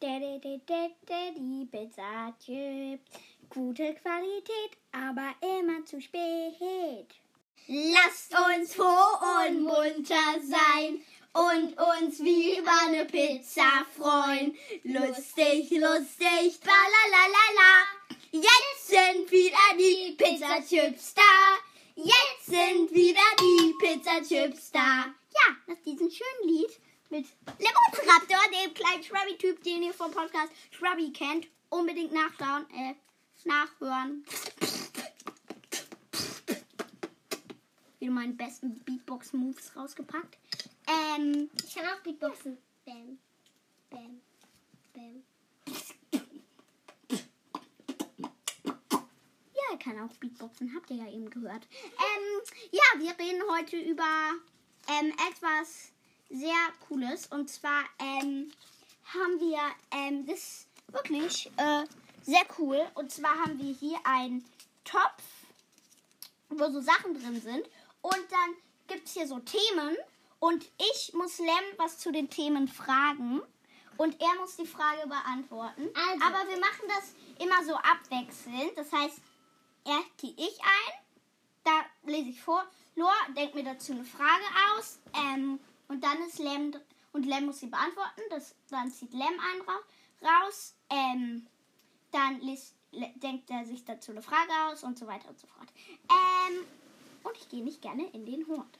Die Pizza Chips. Gute Qualität, aber immer zu spät. Lasst uns froh und munter sein und uns wie über eine Pizza freuen. Lustig, lustig, tralalala. Jetzt sind wieder die Pizzachips da. Jetzt sind wieder die Pizzachips da. Ja, nach diesem schönen Lied mit Lemonsraptor, dem kleinen Shrubby-Typ, den ihr vom Podcast Shrubby kennt. Unbedingt nachschauen, äh, nachhören. Wieder meine besten Beatbox-Moves rausgepackt. Ähm, Ich kann auch Beatboxen. Bam. Bam. Bam. Ja, er kann auch Beatboxen, habt ihr ja eben gehört. Ähm, ja, wir reden heute über ähm, etwas sehr Cooles. Und zwar ähm, haben wir ähm, das wirklich äh, sehr cool. Und zwar haben wir hier einen Topf, wo so Sachen drin sind. Und dann gibt es hier so Themen. Und ich muss Lem was zu den Themen fragen. Und er muss die Frage beantworten. Also. Aber wir machen das immer so abwechselnd. Das heißt, erst gehe ich ein, da lese ich vor. Lor denkt mir dazu eine Frage aus. Ähm, und dann ist Lem und Lem muss sie beantworten. Das, dann zieht Lem einen ra raus. Ähm, dann liest, denkt er sich dazu eine Frage aus und so weiter und so fort. Ähm, und ich gehe nicht gerne in den Hort.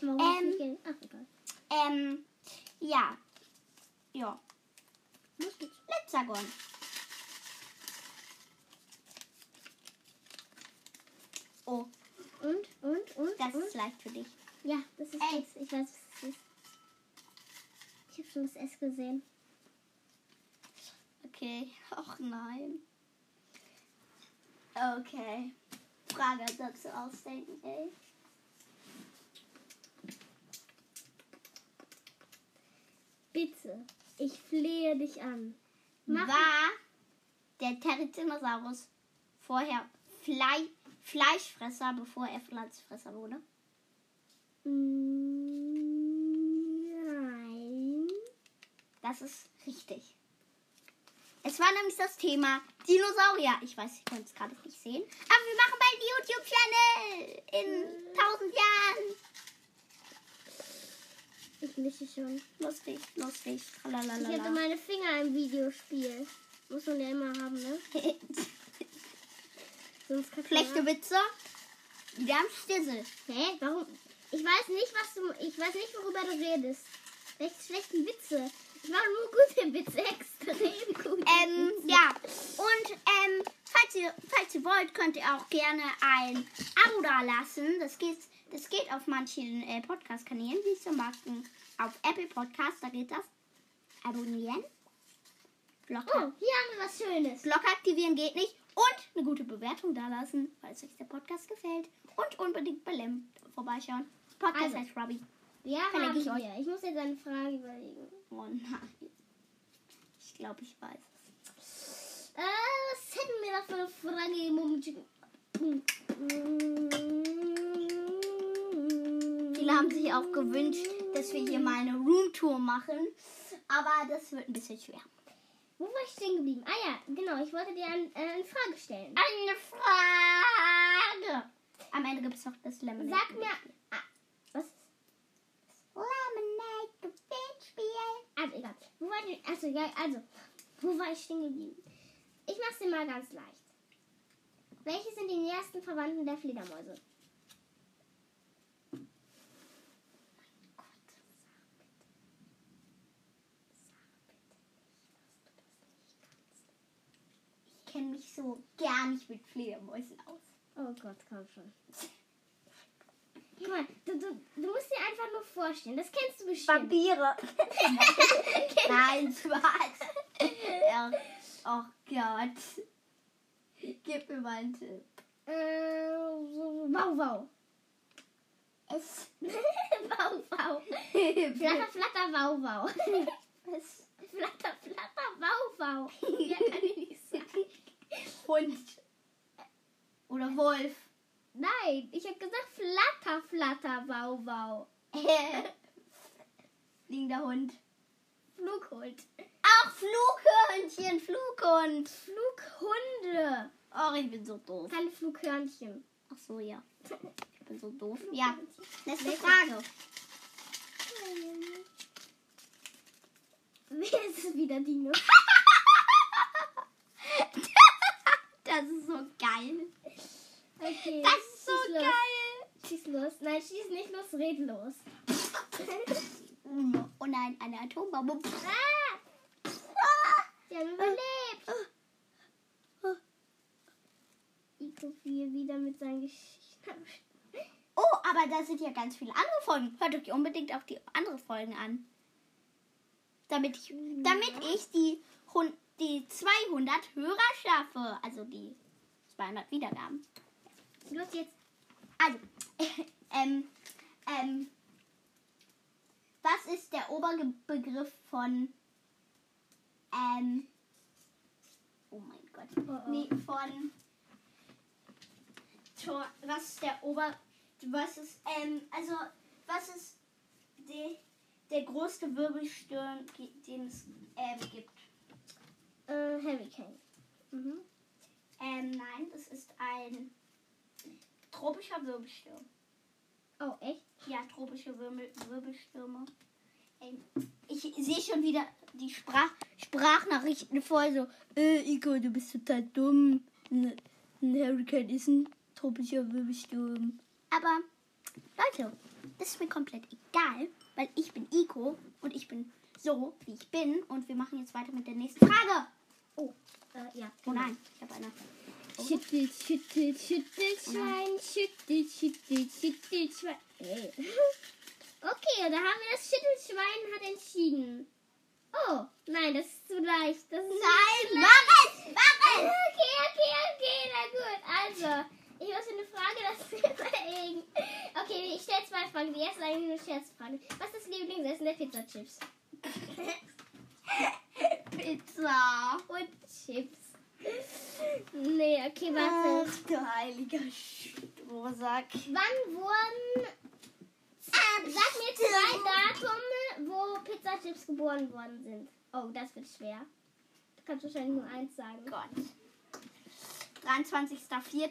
Warum Ähm. nicht? Ach, egal. Ähm, ja. Ja. Letzagon. Oh, Und, und, und, das und? ist leicht für dich. Ja, das ist Ey. Ich weiß, was es ist. Ich habe schon das S gesehen. Okay. Och nein. Okay. Frage dazu ausdenken, ey. Bitte, ich flehe dich an. Mach War der Therizinosaurus vorher Flei Fleischfresser, bevor er Pflanzenfresser wurde? Nein. Das ist richtig. Es war nämlich das Thema Dinosaurier. Ich weiß, ich konnte es gerade nicht sehen. Aber wir machen bald YouTube-Channel in tausend Jahren. Ich mische schon. Lustig, lustig. Ich hatte meine Finger im Videospiel. Muss man ja immer haben, ne? Sonst Schlechte. Witze. Wir haben Stissel. Hä? Warum? Ich weiß nicht, was du. Ich weiß nicht, worüber du redest. Welche schlechten Witze? Ich mache nur gute Witze, extrem gute Ähm, Witze. ja. Und ähm, falls ihr, falls ihr wollt, könnt ihr auch gerne ein Abo da lassen. Das geht, das geht auf manchen äh, Podcast-Kanälen, wie zum Beispiel auf Apple Podcasts, da geht das. Abonnieren. Glocke, Oh, hier haben wir was Schönes. Glocke aktivieren geht nicht. Und eine gute Bewertung da lassen, falls euch der Podcast gefällt. Und unbedingt bei Lem vorbeischauen. Podcast Also. heißt Robbie. Ja, Verlinke ich euch. Ich muss jetzt eine Frage überlegen. Oh nein. Ich glaube, ich weiß es. Äh, was hätten wir da für eine Frage im Moment? Viele haben sich auch gewünscht, dass wir hier mal eine Roomtour machen. Aber das wird ein bisschen schwer. Wo war ich stehen geblieben? Ah ja, genau. Ich wollte dir ein, äh, eine Frage stellen. Eine Frage. Am Ende gibt es noch das Lemonade. Sag mir. Ah, was? Lemonade Gewinnspiel. Also egal. Wo war ich? Also ja, also. Wo war ich stehen geblieben? Ich mach's dir mal ganz leicht. Welche sind die nähersten Verwandten der Fledermäuse? Ich kenne mich so gar nicht mit Fledermäusen aus. Oh Gott, komm schon. Guck mal, du, du, du musst dir einfach nur vorstellen. Das kennst du bestimmt. Vampire. Nein, Spaß. ja. Oh Gott. Gib mir mal einen Tipp. Äh, wow, wow. Es. wow, wow. Flatter, flatter, wow, wow. Was? Flatter, flatter, wow, wow. Ja, kann ich nicht sagen. Hund. Oder Wolf. Nein, ich habe gesagt flatter, flatter, wow, wow. Fliegender Hund. Flughund. Auch. Flughörnchen, Flughund. Flughunde. Oh, ich bin so doof. Keine Flughörnchen. Ach so, ja. Ich bin so doof. Ja. Nächste Frage. Wer ist es wieder, Dino? Das ist so geil. Okay. Das ist so schieß geil. Schieß los. Nein, schieß nicht los, red los. Oh nein, eine Atombombe. Ah, Ah. die haben überlebt. Iko hier wieder mit seinen Geschichten. Oh, aber da sind ja ganz viele andere Folgen. Hört euch unbedingt auch die anderen Folgen an. Damit ich, damit ich die, die 200 Hörer schaffe. Also die 200 Wiedergaben. Los jetzt. Also, ähm, ähm, was ist der Oberbegriff von, ähm, oh mein Gott, Oh, oh. nee, von, Tor, was ist der Ober, was ist, ähm, also, was ist die, der größte Wirbelsturm, den es, ähm, gibt? Äh, Hurricane. Mhm. Ähm, nein, das ist ein tropischer Wirbelsturm. Oh, echt? Ja, tropische Wirbel, Wirbelstürme. Ähm, ich sehe schon wieder die Sprach, Sprachnachrichten voll so, äh, Iko, du bist total dumm. Ein Hurricane ist ein tropischer Wirbelsturm. Aber, Leute, das ist mir komplett egal, weil ich bin Iko und ich bin so, wie ich bin. Und wir machen jetzt weiter mit der nächsten Frage. Oh, äh, ja. Oh nein, ich habe eine. Schüttelt, schüttelt, schüttelt, Schwein, schüttelt, schüttelt, schüttelt, Schwein. Ey. Okay, da haben wir das Schüttelschwein hat entschieden. Oh, nein, das ist zu leicht. Das ist Nein, mach es! Mach es! Okay, okay, okay, na gut. Also, ich muss eine Frage dazu überlegen. Okay, ich stelle zwei Fragen. Die erste ist eigentlich eine Scherzfrage. Was ist das Lieblingsessen der Pizzachips? Pizza. Und Chips. Nee, okay, warte. Ach, du heiliger Strohsack. Wann wurden. Sag mir zwei Datum, wo Pizzachips geboren worden sind. Oh, das wird schwer. Du kannst wahrscheinlich nur eins sagen. Gott. 23.04.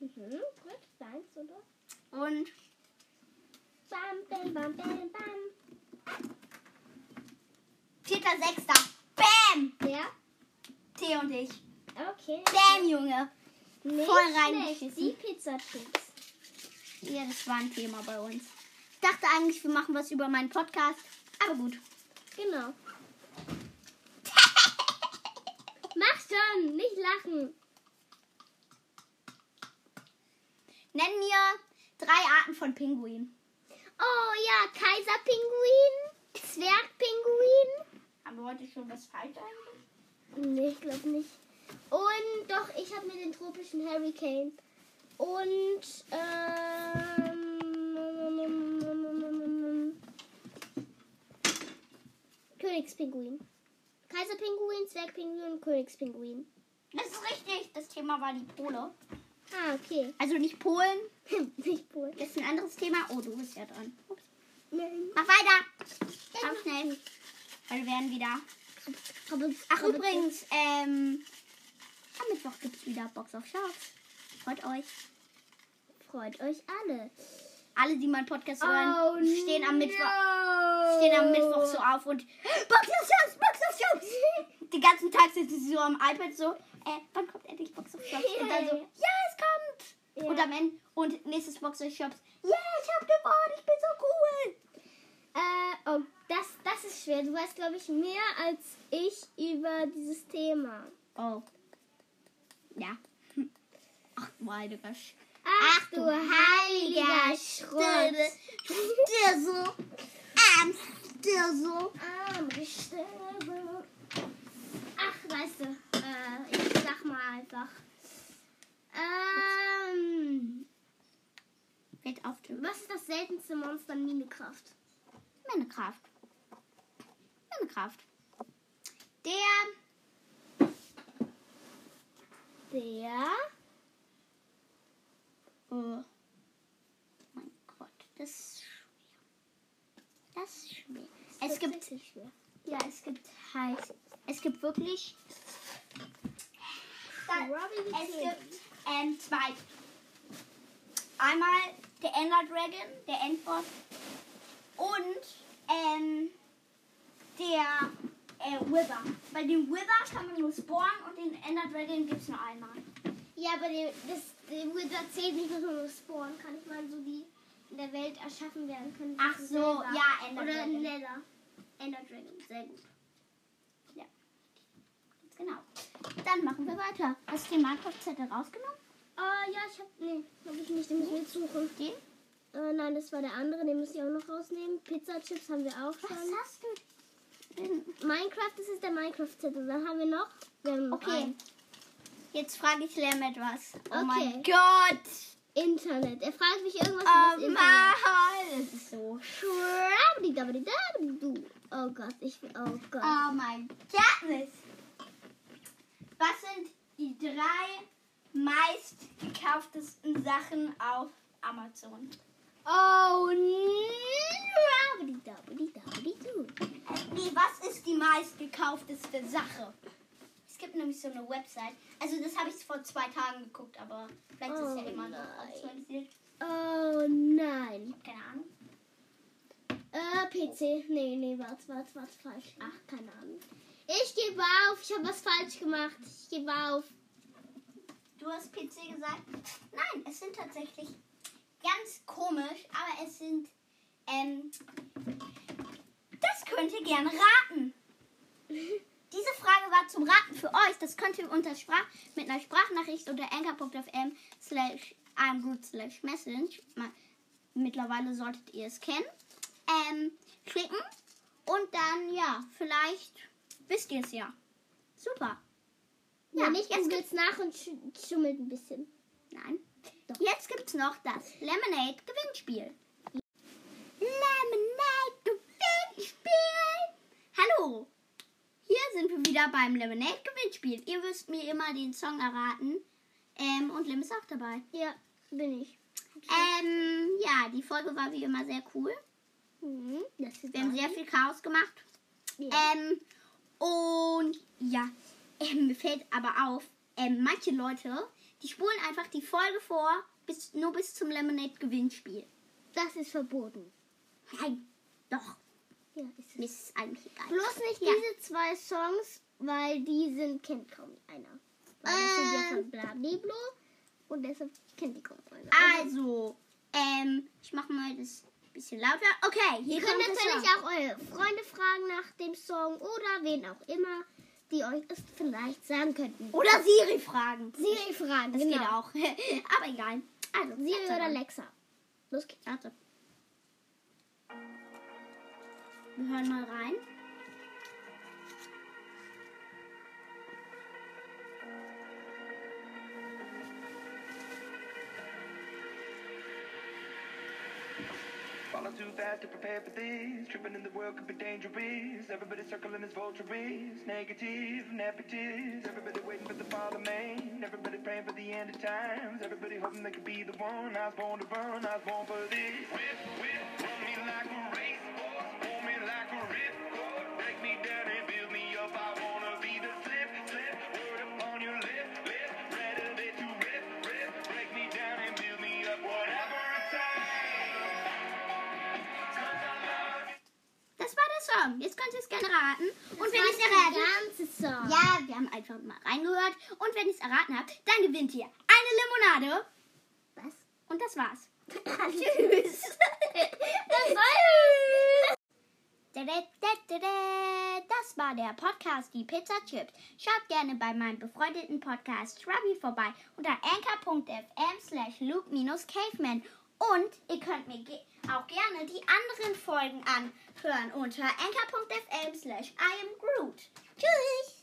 Mhm, gut, deins, oder? und Bam, bam, bam, bam, bam. 4.06. T und ich. Okay. Bam, Junge. Nicht Voll reingeschissen. Die Pizzachips. Ja, das war ein Thema bei uns. Ich dachte eigentlich, wir machen was über meinen Podcast. Aber gut. Genau. Mach schon, nicht lachen. Nenn mir drei Arten von Pinguin. Oh ja, Kaiserpinguin, Zwergpinguin. Haben wir heute schon was falsch eigentlich? Nee, ich glaube nicht. Und doch, ich habe mir den tropischen Hurricane. Und ähm, Königspinguin. Kaiserpinguin, Zwergpinguin und Königspinguin. Das ist richtig. Das Thema war die Pole. Ah, okay. Also nicht Polen. nicht wohl. Das ist ein anderes Thema. Oh, du bist ja dran. Ups. Nein. Mach weiter. Komm schnell. Weil wir werden wieder. Ach, übrigens, ähm, am Mittwoch gibt es wieder Box of Sharks. Freut euch. Freut euch alle. Alle, die meinen Podcast hören, Oh, stehen am Mittwoch. no. Stehen am Mittwoch so auf und Box of Sharks, Box of Sharks. Den ganzen Tag sitzen sie so am iPad so, äh, wann kommt endlich Box of Sharks? Und dann so, ja, es kommt. Ja. Und am Ende, und nächstes Box of Sharks, yeah, ich hab gewonnen, ich bin so cool. Äh, oh, das, das ist schwer. Du weißt, glaube ich, mehr als ich über dieses Thema. Oh. Ja. Ach, du heiliger Sch Ach, du heiliger Schrott. Der so. Ähm, der so. Arme Sterbe. Ach, weißt du, äh, ich sag mal einfach. Ähm, auf was ist das seltenste Monster in Minecraft? Minecraft. Minecraft. Der. Der. Oh. Mein Gott, das ist schwer. Das ist schwer. Es gibt, schwer. Ja, es gibt halt, es gibt wirklich, da, Strawberry es gibt ähm, zwei. Einmal der Ender Dragon, der Endboss und ähm, der äh, Wither. Bei dem Wither kann man nur spawnen und den Ender Dragon gibt es nur einmal. Ja, aber die, das, die Wizard zählt nicht, dass man nur spawnen kann. Ich meine, so die in der Welt erschaffen werden können. Ach so, selber. ja, Ender Oder Dragon. Nether. Ender Dragon, sehr gut. Ganz genau. Dann machen wir weiter. Hast du den Minecraft-Zettel rausgenommen? Äh, ja, ich hab. Nee, hab ich nicht. Den müssen wir jetzt suchen. Den? Äh, nein, das war der andere. Den muss ich auch noch rausnehmen. Pizza-Chips haben wir auch Was schon. hast du Minecraft, das ist der Minecraft-Zettel. Dann haben wir noch. Wir haben Okay. einen. Jetzt frage ich Lem etwas. Oh Okay. mein Gott! Internet. Er fragt mich irgendwas Oh über das Internet. Mann! Das ist so. Schrabdi-dabdi-dabdi-du. Oh Gott, ich will. Oh Gott. Oh mein Goodness! Was sind die drei meistgekauftesten Sachen auf Amazon? Oh, Schrabdi-dabdi-dabdi-du. Nee, was ist die meistgekaufteste Sache? Es gibt nämlich so eine Website. Also das habe ich vor zwei Tagen geguckt, aber vielleicht ist es ja Oh immer noch aktualisiert. Oh nein. Keine Ahnung. Äh, PC. Nee, nee, warte, warte, warte, falsch. Ach, keine Ahnung. Ich gebe auf. Ich habe was falsch gemacht. Ich gebe auf. Du hast PC gesagt? Nein, es sind tatsächlich ganz komisch, aber es sind. Ähm, könnt ihr gerne raten. Diese Frage war zum Raten für euch. Das könnt ihr unter Sprach mit einer Sprachnachricht unter anchor.fm slash imgroot slash message. Mittlerweile solltet ihr es kennen. Ähm, klicken und dann, ja, vielleicht wisst ihr es ja. Super. Ja, Ja, nicht jetzt googelt's nach und sch schummelt ein bisschen. Nein. Jetzt gibt's noch das Lemonade Gewinnspiel. Lemonade. Hallo. Hier sind wir wieder beim Lemonade Gewinnspiel. Ihr müsst mir immer den Song erraten. Ähm, und Lim ist auch dabei. Ja, bin ich. Ähm, ja, die Folge war wie immer sehr cool. Mhm, das ist Wir haben sehr viel Chaos gemacht. Ja. Ähm, und ja, ähm, mir fällt aber auf, ähm, manche Leute, die spulen einfach die Folge vor, bis, nur bis zum Lemonade Gewinnspiel. das ist verboten. Nein, doch, Ja, ist mir ist es eigentlich egal. Bloß nicht Ja. diese zwei Songs, weil die sind, kennt kaum einer. Weil das sind ja von Blablablo und deshalb kennt die kaum einer. Also, ähm, ich mache mal das bisschen lauter. Okay, hier Ihr könnt natürlich auch eure Freunde fragen nach dem Song oder wen auch immer, die euch es vielleicht sagen könnten. Oder Siri fragen. Siri fragen, Das genau. geht auch. aber egal. Also, Siri oder. Alexa. Los geht's. Warte. Wir hören mal rein. Too fast to prepare for this. Tripping in the world could be dangerous. Everybody circling as vultures. Negative, nepotist. Everybody waiting for the fall of man. Everybody praying for the end of times. Everybody hoping they could be the one. I was born to run. I was born for this. Whip, whip, run me like a racehorse. Song. Jetzt könnt ihr es gerne raten. Und wenn ihr es erraten Song. Ja, wir haben einfach mal reingehört. Und wenn ihr es erraten habt, dann gewinnt ihr eine Limonade. Was? Und das war's. Tschüss. Das war Das war der Podcast Die Pizza Chips. Schaut gerne bei meinem befreundeten Podcast Shrubby vorbei unter anchor.fm slash luke-caveman. Und ihr könnt mir ge auch gerne die anderen Folgen anhören unter anchor.fm slash I am Groot. Tschüss!